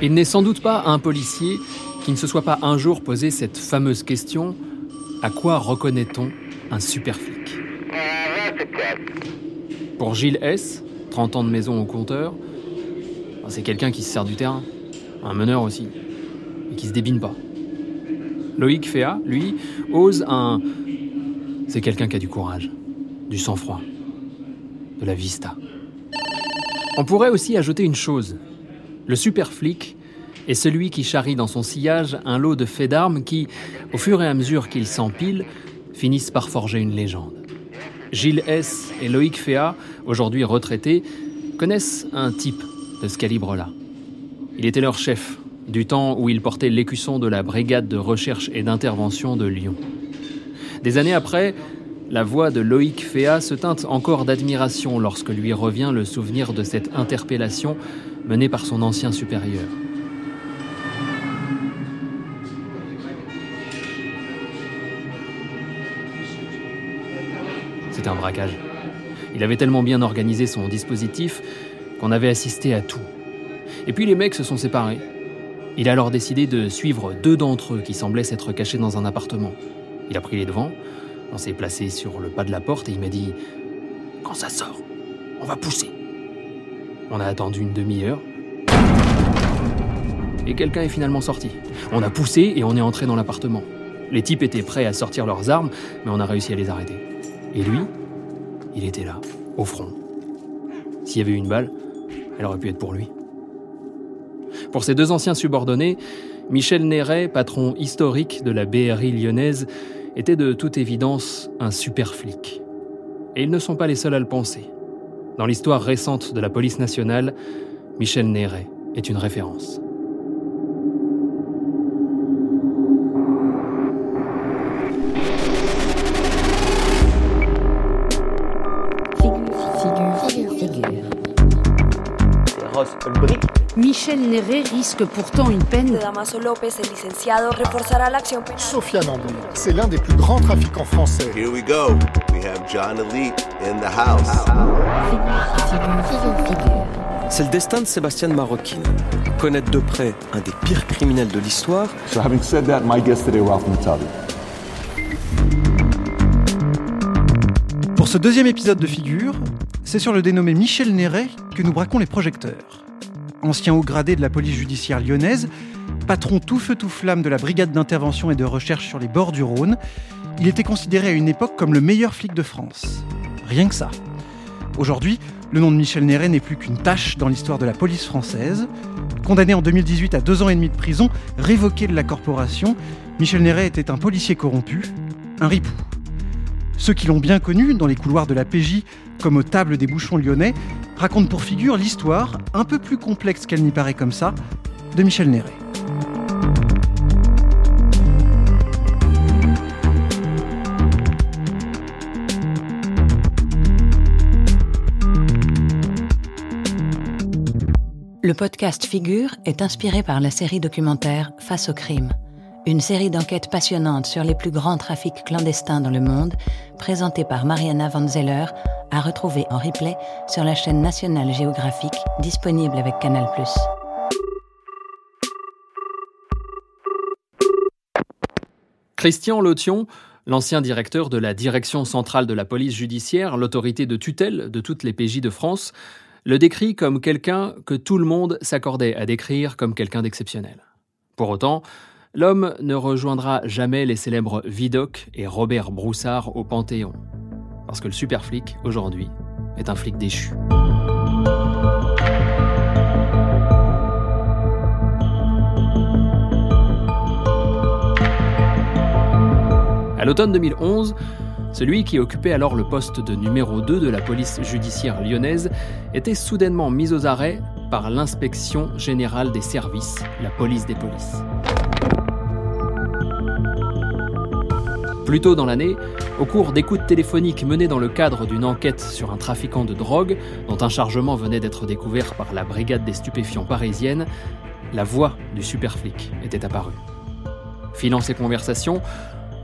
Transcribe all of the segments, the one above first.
Il n'est sans doute pas un policier qui ne se soit pas un jour posé cette fameuse question à quoi reconnaît-on un super flic Pour Gilles S., 30 ans de maison au compteur, c'est quelqu'un qui se sert du terrain, un meneur aussi, et qui se débine pas. Loïc Féa, lui, ose un. C'est quelqu'un qui a du courage, du sang-froid, de la vista. On pourrait aussi ajouter une chose. Le super flic est celui qui charrie dans son sillage un lot de faits d'armes qui, au fur et à mesure qu'ils s'empilent, finissent par forger une légende. Gilles S. et Loïc Féa, aujourd'hui retraités, connaissent un type de ce calibre-là. Il était leur chef, du temps où il portait l'écusson de la brigade de recherche et d'intervention de Lyon. Des années après, la voix de Loïc Féa se teinte encore d'admiration lorsque lui revient le souvenir de cette interpellation menée par son ancien supérieur. Braquage. Il avait tellement bien organisé son dispositif qu'on avait assisté à tout. Et puis les mecs se sont séparés. Il a alors décidé de suivre deux d'entre eux qui semblaient s'être cachés dans un appartement. Il a pris les devants, on s'est placé sur le pas de la porte et il m'a dit Quand ça sort, on va pousser. On a attendu une demi-heure. Et quelqu'un est finalement sorti. On a poussé et on est entré dans l'appartement. Les types étaient prêts à sortir leurs armes, mais on a réussi à les arrêter. Et lui, il était là, au front. S'il y avait eu une balle, elle aurait pu être pour lui. Pour ses deux anciens subordonnés, Michel Néret, patron historique de la BRI lyonnaise, était de toute évidence un super flic. Et ils ne sont pas les seuls à le penser. Dans l'histoire récente de la police nationale, Michel Néret est une référence. Michel Néret risque pourtant une peine. Sofiane Ambour, c'est l'un des plus grands trafiquants français. Here we go. We have John Elite in the house. C'est le destin de Sébastien Maroquin. Connaître de près un des pires criminels de l'histoire. So having said that, my guest today, Ralph Mutabi. Pour ce deuxième épisode de Figure, c'est sur le dénommé Michel Néret que nous braquons les projecteurs ancien haut gradé de la police judiciaire lyonnaise, patron tout feu tout flamme de la brigade d'intervention et de recherche sur les bords du Rhône, il était considéré à une époque comme le meilleur flic de France. Rien que ça. Aujourd'hui, le nom de Michel Néret n'est plus qu'une tâche dans l'histoire de la police française. Condamné en 2018 à deux ans et demi de prison, révoqué de la corporation, Michel Néret était un policier corrompu, un ripou. Ceux qui l'ont bien connu dans les couloirs de la PJ comme aux tables des bouchons lyonnais raconte pour figure l'histoire, un peu plus complexe qu'elle n'y paraît comme ça, de Michel Néret. Le podcast Figure est inspiré par la série documentaire Face au crime, une série d'enquêtes passionnantes sur les plus grands trafics clandestins dans le monde, présentée par Mariana Van Zeller à retrouver en replay sur la chaîne nationale géographique disponible avec Canal+. Christian Lotion, l'ancien directeur de la Direction centrale de la police judiciaire, l'autorité de tutelle de toutes les PJ de France, le décrit comme quelqu'un que tout le monde s'accordait à décrire comme quelqu'un d'exceptionnel. Pour autant, l'homme ne rejoindra jamais les célèbres Vidocq et Robert Broussard au Panthéon parce que le super flic, aujourd'hui, est un flic déchu. À l'automne 2011, celui qui occupait alors le poste de numéro 2 de la police judiciaire lyonnaise était soudainement mis aux arrêts par l'inspection générale des services, la police des polices. Plus tôt dans l'année, au cours d'écoutes téléphoniques menées dans le cadre d'une enquête sur un trafiquant de drogue, dont un chargement venait d'être découvert par la brigade des stupéfiants parisienne, la voix du superflic était apparue. Filant ces conversations,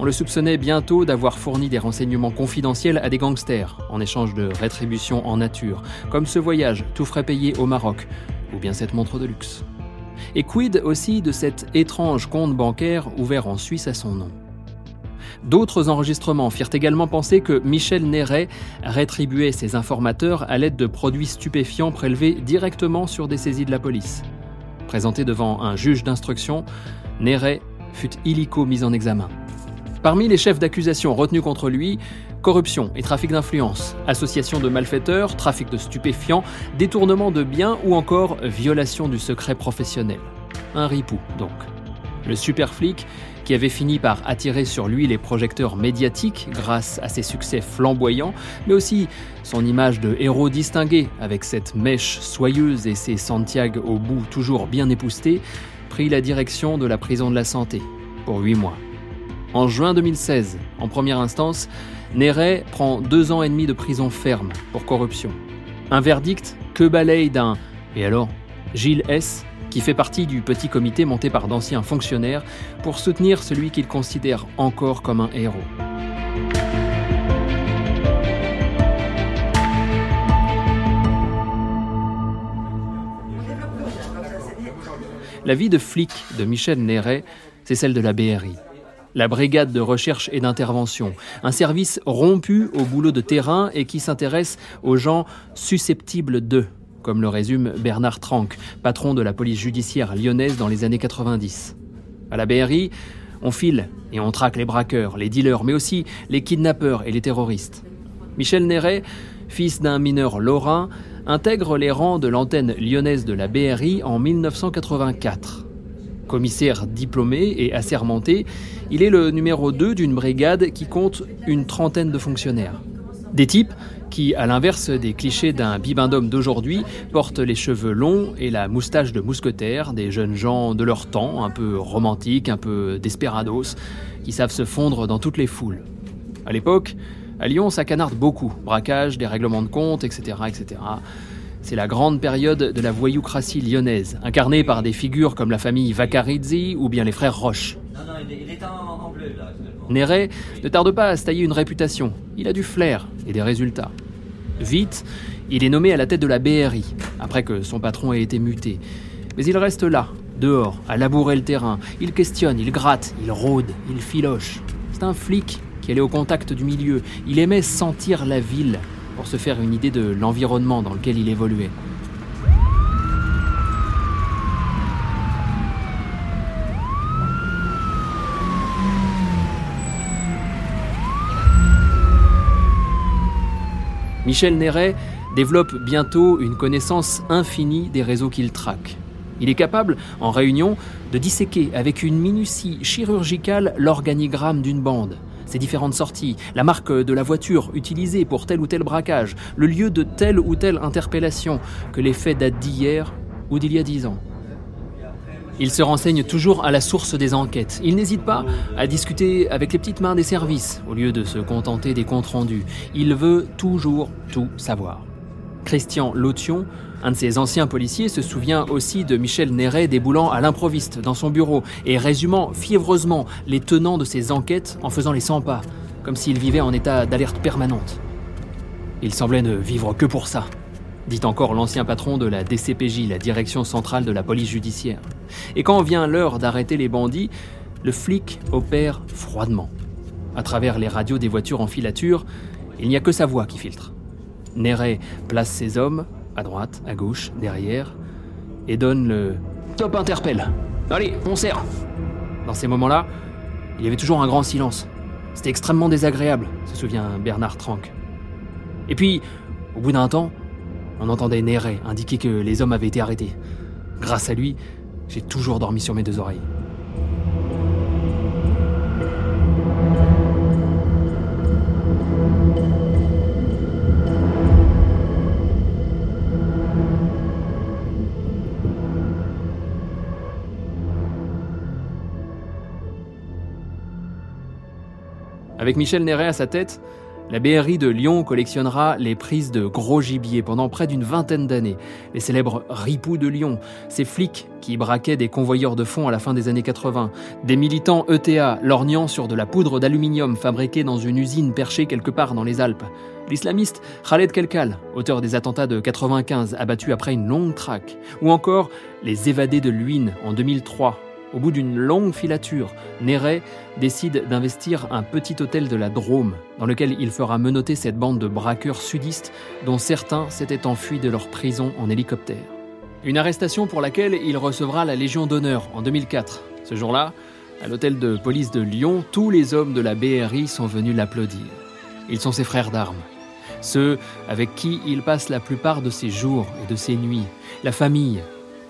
on le soupçonnait bientôt d'avoir fourni des renseignements confidentiels à des gangsters en échange de rétributions en nature, comme ce voyage tout frais payé au Maroc, ou bien cette montre de luxe. Et quid aussi de cet étrange compte bancaire ouvert en Suisse à son nom? D'autres enregistrements firent également penser que Michel Néret rétribuait ses informateurs à l'aide de produits stupéfiants prélevés directement sur des saisies de la police. Présenté devant un juge d'instruction, Néret fut illico mis en examen. Parmi les chefs d'accusation retenus contre lui, corruption et trafic d'influence, association de malfaiteurs, trafic de stupéfiants, détournement de biens ou encore violation du secret professionnel. Un ripou, donc. Le super flic, qui avait fini par attirer sur lui les projecteurs médiatiques grâce à ses succès flamboyants, mais aussi son image de héros distingué, avec cette mèche soyeuse et ses Santiago au bout toujours bien époustés, prit la direction de la prison de la santé pour huit mois. En juin 2016, en première instance, Néret prend deux ans et demi de prison ferme pour corruption. Un verdict que balaye d'un et alors Gilles S qui fait partie du petit comité monté par d'anciens fonctionnaires pour soutenir celui qu'il considère encore comme un héros. La vie de flic de Michel Néret, c'est celle de la BRI la brigade de recherche et d'intervention, un service rompu au boulot de terrain et qui s'intéresse aux gens susceptibles d'eux, comme le résume Bernard Tranck, patron de la police judiciaire lyonnaise dans les années 90. À la BRI, on file et on traque les braqueurs, les dealers, mais aussi les kidnappeurs et les terroristes. Michel Néret, fils d'un mineur lorrain, intègre les rangs de l'antenne lyonnaise de la BRI en 1984. Commissaire diplômé et assermenté, il est le numéro 2 d'une brigade qui compte une trentaine de fonctionnaires. Des types qui, à l'inverse des clichés d'un bibendum d'aujourd'hui, portent les cheveux longs et la moustache de mousquetaire, des jeunes gens de leur temps, un peu romantiques, un peu desperados, qui savent se fondre dans toutes les foules. À l'époque, à Lyon, ça canarde beaucoup. Braquage, des règlements de compte, etc., etc. C'est la grande période de la voyoucratie lyonnaise, incarnée par des figures comme la famille Vaccarizzi ou bien les frères Roche. Néret ne tarde pas à se tailler une réputation. Il a du flair et des résultats. Vite, il est nommé à la tête de la BRI, après que son patron ait été muté. Mais il reste là, dehors, à labourer le terrain. Il questionne, il gratte, il rôde, il filoche. C'est un flic qui allait au contact du milieu. Il aimait sentir la ville, pour se faire une idée de l'environnement dans lequel il évoluait. Michel Néret développe bientôt une connaissance infinie des réseaux qu'il traque. Il est capable, en réunion, de disséquer avec une minutie chirurgicale l'organigramme d'une bande, ses différentes sorties, la marque de la voiture utilisée pour tel ou tel braquage, le lieu de telle ou telle interpellation, que les faits datent d'hier ou d'il y a dix ans. Il se renseigne toujours à la source des enquêtes. Il n'hésite pas à discuter avec les petites mains des services, au lieu de se contenter des comptes rendus. Il veut toujours tout savoir. Christian Lotion, un de ses anciens policiers, se souvient aussi de Michel Néret déboulant à l'improviste dans son bureau et résumant fiévreusement les tenants de ses enquêtes en faisant les 100 pas, comme s'il vivait en état d'alerte permanente. Il semblait ne vivre que pour ça, dit encore l'ancien patron de la DCPJ, la direction centrale de la police judiciaire. Et quand vient l'heure d'arrêter les bandits, le flic opère froidement. À travers les radios des voitures en filature, il n'y a que sa voix qui filtre. Néret place ses hommes, à droite, à gauche, derrière, et donne le top interpelle. Allez, on serre. Dans ces moments-là, il y avait toujours un grand silence. C'était extrêmement désagréable, se souvient Bernard Tranck. Et puis, au bout d'un temps, on entendait Néret indiquer que les hommes avaient été arrêtés. Grâce à lui, j'ai toujours dormi sur mes deux oreilles. Avec Michel Néret à sa tête, la BRI de Lyon collectionnera les prises de gros gibier pendant près d'une vingtaine d'années. Les célèbres ripoux de Lyon, ces flics qui braquaient des convoyeurs de fonds à la fin des années 80, des militants ETA lorgnant sur de la poudre d'aluminium fabriquée dans une usine perchée quelque part dans les Alpes, L'islamiste Khaled Kelkal, auteur des attentats de 95, abattu après une longue traque. Ou encore les évadés de Luynes en 2003. Au bout d'une longue filature, Néret décide d'investir un petit hôtel de la Drôme, dans lequel il fera menotter cette bande de braqueurs sudistes dont certains s'étaient enfuis de leur prison en hélicoptère. Une arrestation pour laquelle il recevra la Légion d'honneur en 2004. Ce jour-là, à l'hôtel de police de Lyon, tous les hommes de la BRI sont venus l'applaudir. Ils sont ses frères d'armes, ceux avec qui il passe la plupart de ses jours et de ses nuits, la famille,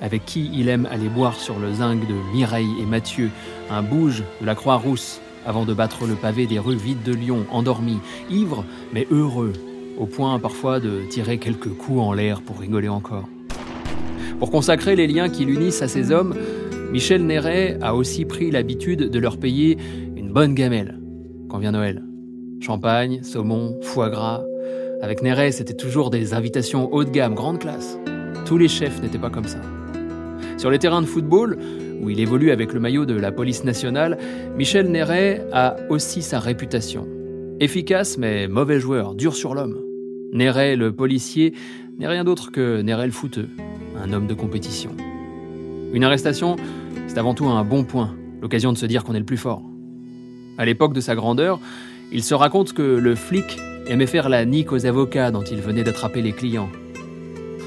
avec qui il aime aller boire sur le zinc de Mireille et Mathieu, un bouge de la Croix-Rousse, avant de battre le pavé des rues vides de Lyon, endormis, ivres mais heureux, au point parfois de tirer quelques coups en l'air pour rigoler encore. Pour consacrer les liens qui l'unissent à ces hommes, Michel Néret a aussi pris l'habitude de leur payer une bonne gamelle quand vient Noël. Champagne, saumon, foie gras. Avec Néret, c'était toujours des invitations haut de gamme, grande classe. Tous les chefs n'étaient pas comme ça. Sur les terrains de football, où il évolue avec le maillot de la police nationale, Michel Néret a aussi sa réputation. Efficace mais mauvais joueur, dur sur l'homme. Néret, le policier, n'est rien d'autre que Néret le footeux, un homme de compétition. Une arrestation, c'est avant tout un bon point, l'occasion de se dire qu'on est le plus fort. À l'époque de sa grandeur, il se raconte que le flic aimait faire la nique aux avocats dont il venait d'attraper les clients.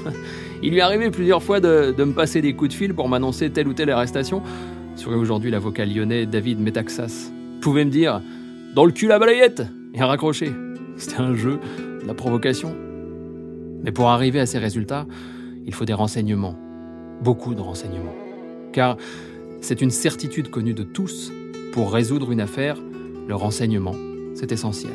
il lui arrivait plusieurs fois de, me passer des coups de fil pour m'annoncer telle ou telle arrestation, serait aujourd'hui l'avocat lyonnais David Metaxas. Pouvait me dire Dans le cul la balayette et raccrocher. C'était un jeu, de la provocation. Mais pour arriver à ces résultats, il faut des renseignements. Beaucoup de renseignements. Car c'est une certitude connue de tous. Pour résoudre une affaire, le renseignement, c'est essentiel.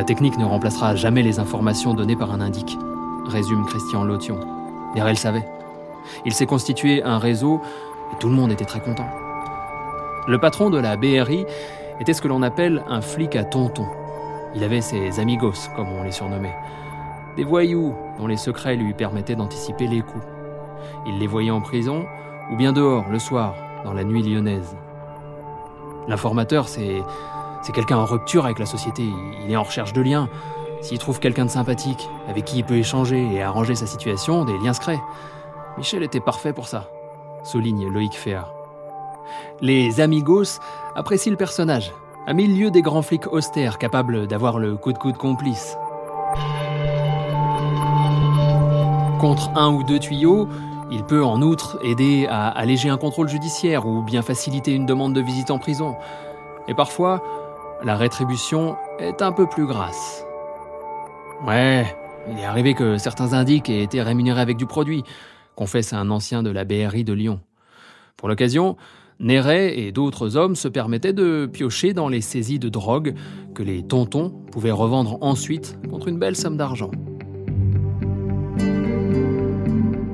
La technique ne remplacera jamais les informations données par un indique, résume Christian Lotion. Derrière le savait. Il s'est constitué un réseau et tout le monde était très content. Le patron de la BRI était ce que l'on appelle un flic à tonton. Il avait ses amigos, comme on les surnommait. Des voyous dont les secrets lui permettaient d'anticiper les coups. Il les voyait en prison ou bien dehors, le soir, dans la nuit lyonnaise. L'informateur, c'est, c'est quelqu'un en rupture avec la société. Il est en recherche de liens. S'il trouve quelqu'un de sympathique, avec qui il peut échanger et arranger sa situation, des liens se créent. Michel était parfait pour ça, souligne Loïc Féard. Les amigos apprécient le personnage, à mille lieues des grands flics austères capables d'avoir le coup de coude complice. Contre un ou deux tuyaux, il peut en outre aider à alléger un contrôle judiciaire ou bien faciliter une demande de visite en prison. Et parfois, la rétribution est un peu plus grasse. Ouais, il est arrivé que certains indiques aient été rémunérés avec du produit, confesse un ancien de la BRI de Lyon. Pour l'occasion, Néret et d'autres hommes se permettaient de piocher dans les saisies de drogue que les tontons pouvaient revendre ensuite contre une belle somme d'argent.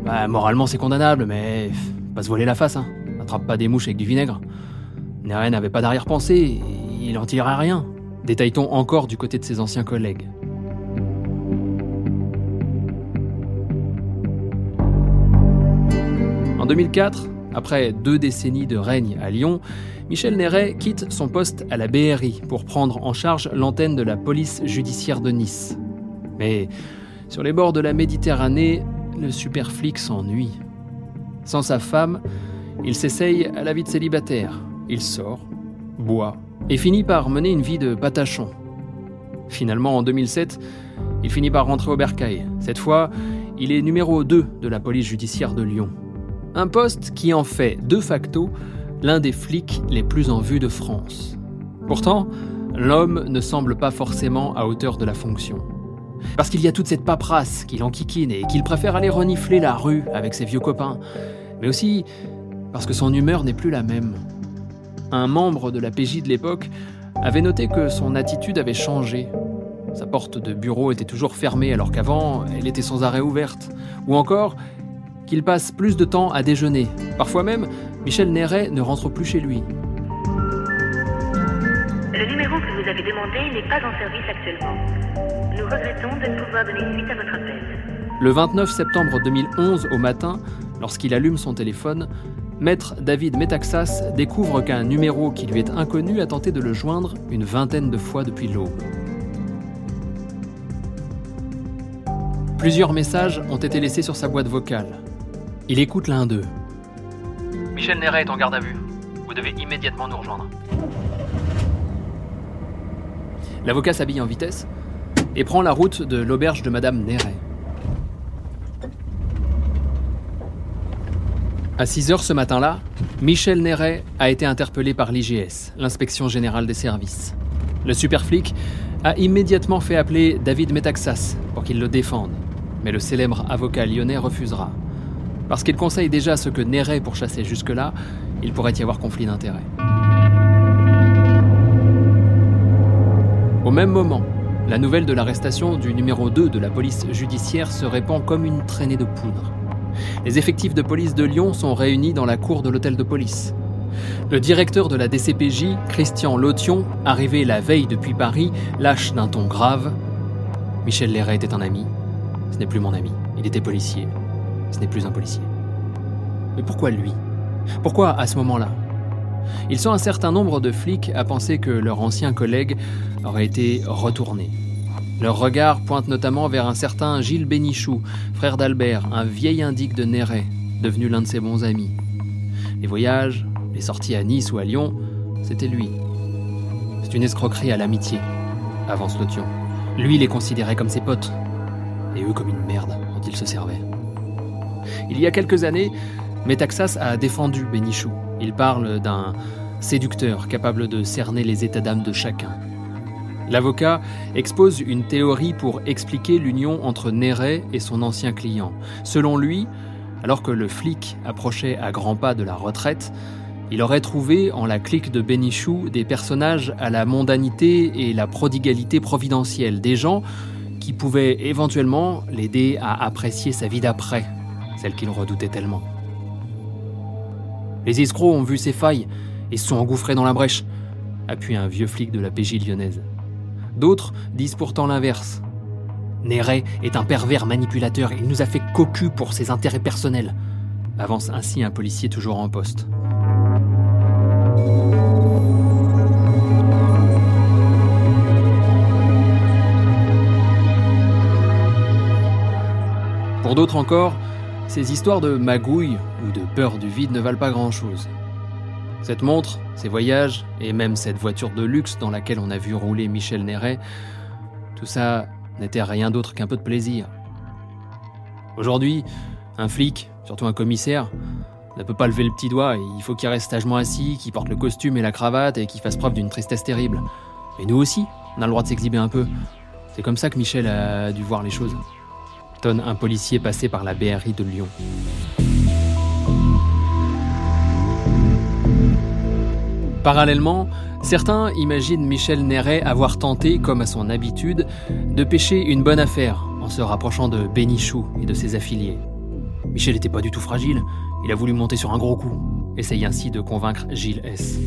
Bah, moralement, c'est condamnable, mais pas se voiler la face, hein. Attrape pas des mouches avec du vinaigre. Néret n'avait pas d'arrière-pensée, il en tirerait rien. Détaille-t-on encore du côté de ses anciens collègues. En 2004, après deux décennies de règne à Lyon, Michel Néret quitte son poste à la BRI pour prendre en charge l'antenne de la police judiciaire de Nice. Mais sur les bords de la Méditerranée, le super flic s'ennuie. Sans sa femme, il s'essaye à la vie de célibataire. Il sort, et finit par mener une vie de patachon. Finalement, en 2007, il finit par rentrer au bercail. Cette fois, il est numéro 2 de la police judiciaire de Lyon. Un poste qui en fait de facto l'un des flics les plus en vue de France. Pourtant, l'homme ne semble pas forcément à hauteur de la fonction. Parce qu'il y a toute cette paperasse qui l'enquiquine et qu'il préfère aller renifler la rue avec ses vieux copains. Mais aussi parce que son humeur n'est plus la même. Un membre de la PJ de l'époque avait noté que son attitude avait changé. Sa porte de bureau était toujours fermée alors qu'avant, elle était sans arrêt ouverte. Ou encore, qu'il passe plus de temps à déjeuner. Parfois même, Michel Néret ne rentre plus chez lui. Le numéro que vous avez demandé n'est pas en service actuellement. Nous regrettons de ne pouvoir donner suite à votre appel. Le 29 septembre 2011 au matin, lorsqu'il allume son téléphone, Maître David Metaxas découvre qu'un numéro qui lui est inconnu a tenté de le joindre une vingtaine de fois depuis l'aube. Plusieurs messages ont été laissés sur sa boîte vocale. Il écoute l'un d'eux. Michel Néret est en garde à vue. Vous devez immédiatement nous rejoindre. L'avocat s'habille en vitesse et prend la route de l'auberge de Madame Néret. À 6 heures ce matin-là, Michel Néret a été interpellé par l'IGS, l'inspection générale des services. Le superflic a immédiatement fait appeler David Metaxas pour qu'il le défende, mais le célèbre avocat lyonnais refusera. Parce qu'il conseille déjà ce que Néret pourchassait jusque-là, il pourrait y avoir conflit d'intérêts. Au même moment, la nouvelle de l'arrestation du numéro 2 de la police judiciaire se répand comme une traînée de poudre. Les effectifs de police de Lyon sont réunis dans la cour de l'hôtel de police. Le directeur de la DCPJ, Christian Lotion, arrivé la veille depuis Paris, lâche d'un ton grave Michel Léret était un ami. Ce n'est plus mon ami. Il était policier. Ce n'est plus un policier. Mais pourquoi lui? Pourquoi à ce moment-là? Ils sont un certain nombre de flics à penser que leur ancien collègue aurait été retourné. Leur regard pointe notamment vers un certain Gilles Bénichou, frère d'Albert, un vieil indique de Néret, devenu l'un de ses bons amis. Les voyages, les sorties à Nice ou à Lyon, c'était lui. C'est une escroquerie à l'amitié, avance Lotion. Lui les considérait comme ses potes, et eux comme une merde dont ils se servaient. Il y a quelques années, Metaxas a défendu Bénichou. Il parle d'un séducteur capable de cerner les états d'âme de chacun. L'avocat expose une théorie pour expliquer l'union entre Néret et son ancien client. Selon lui, alors que le flic approchait à grands pas de la retraite, il aurait trouvé en la clique de Bénichou des personnages à la mondanité et la prodigalité providentielle, des gens qui pouvaient éventuellement l'aider à apprécier sa vie d'après, celle qu'il redoutait tellement. Les escrocs ont vu ses failles et se sont engouffrés dans la brèche, appuie un vieux flic de la PJ lyonnaise. D'autres disent pourtant l'inverse. Néret est un pervers manipulateur, il nous a fait cocu pour ses intérêts personnels, avance ainsi un policier toujours en poste. Pour d'autres encore, ces histoires de magouille ou de peur du vide ne valent pas grand-chose. Cette montre, ces voyages, et même cette voiture de luxe dans laquelle on a vu rouler Michel Néret, tout ça n'était rien d'autre qu'un peu de plaisir. Aujourd'hui, un flic, surtout un commissaire, ne peut pas lever le petit doigt, il faut qu'il reste sagement assis, qu'il porte le costume et la cravate et qu'il fasse preuve d'une tristesse terrible. Et nous aussi, on a le droit de s'exhiber un peu. C'est comme ça que Michel a dû voir les choses. Tonne un policier passé par la BRI de Lyon. Parallèlement, certains imaginent Michel Néret avoir tenté, comme à son habitude, de pêcher une bonne affaire en se rapprochant de Bénichou et de ses affiliés. Michel n'était pas du tout fragile, il a voulu monter sur un gros coup, essaye ainsi de convaincre Gilles S.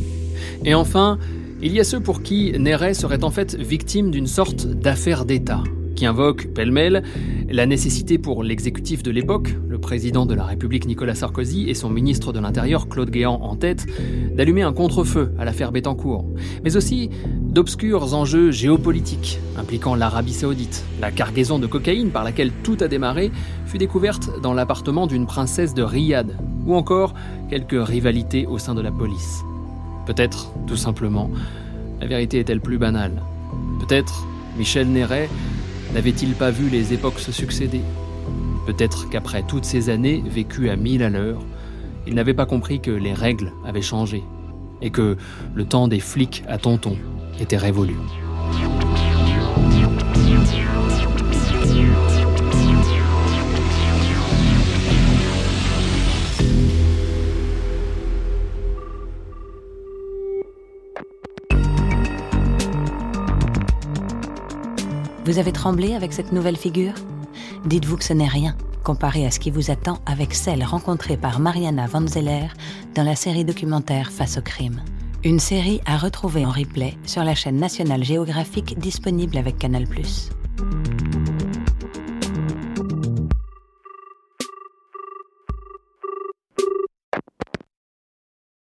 Et enfin, il y a ceux pour qui Néret serait en fait victime d'une sorte d'affaire d'État, qui invoque pêle-mêle la nécessité pour l'exécutif de l'époque, le président de la République Nicolas Sarkozy et son ministre de l'Intérieur Claude Guéant en tête, d'allumer un contre-feu à l'affaire Bettencourt, mais aussi d'obscurs enjeux géopolitiques impliquant l'Arabie saoudite. La cargaison de cocaïne par laquelle tout a démarré fut découverte dans l'appartement d'une princesse de Riyad, ou encore quelques rivalités au sein de la police. Peut-être, tout simplement, la vérité est-elle plus banale. Peut-être Michel Néret N'avait-il pas vu les époques se succéder? Peut-être qu'après toutes ces années vécues à mille à l'heure, il n'avait pas compris que les règles avaient changé et que le temps des flics à tonton était révolu. Vous avez tremblé avec cette nouvelle figure? Dites-vous que ce n'est rien comparé à ce qui vous attend avec celle rencontrée par Mariana Van Zeller dans la série documentaire Face au crime. Une série à retrouver en replay sur la chaîne nationale géographique disponible avec Canal ⁇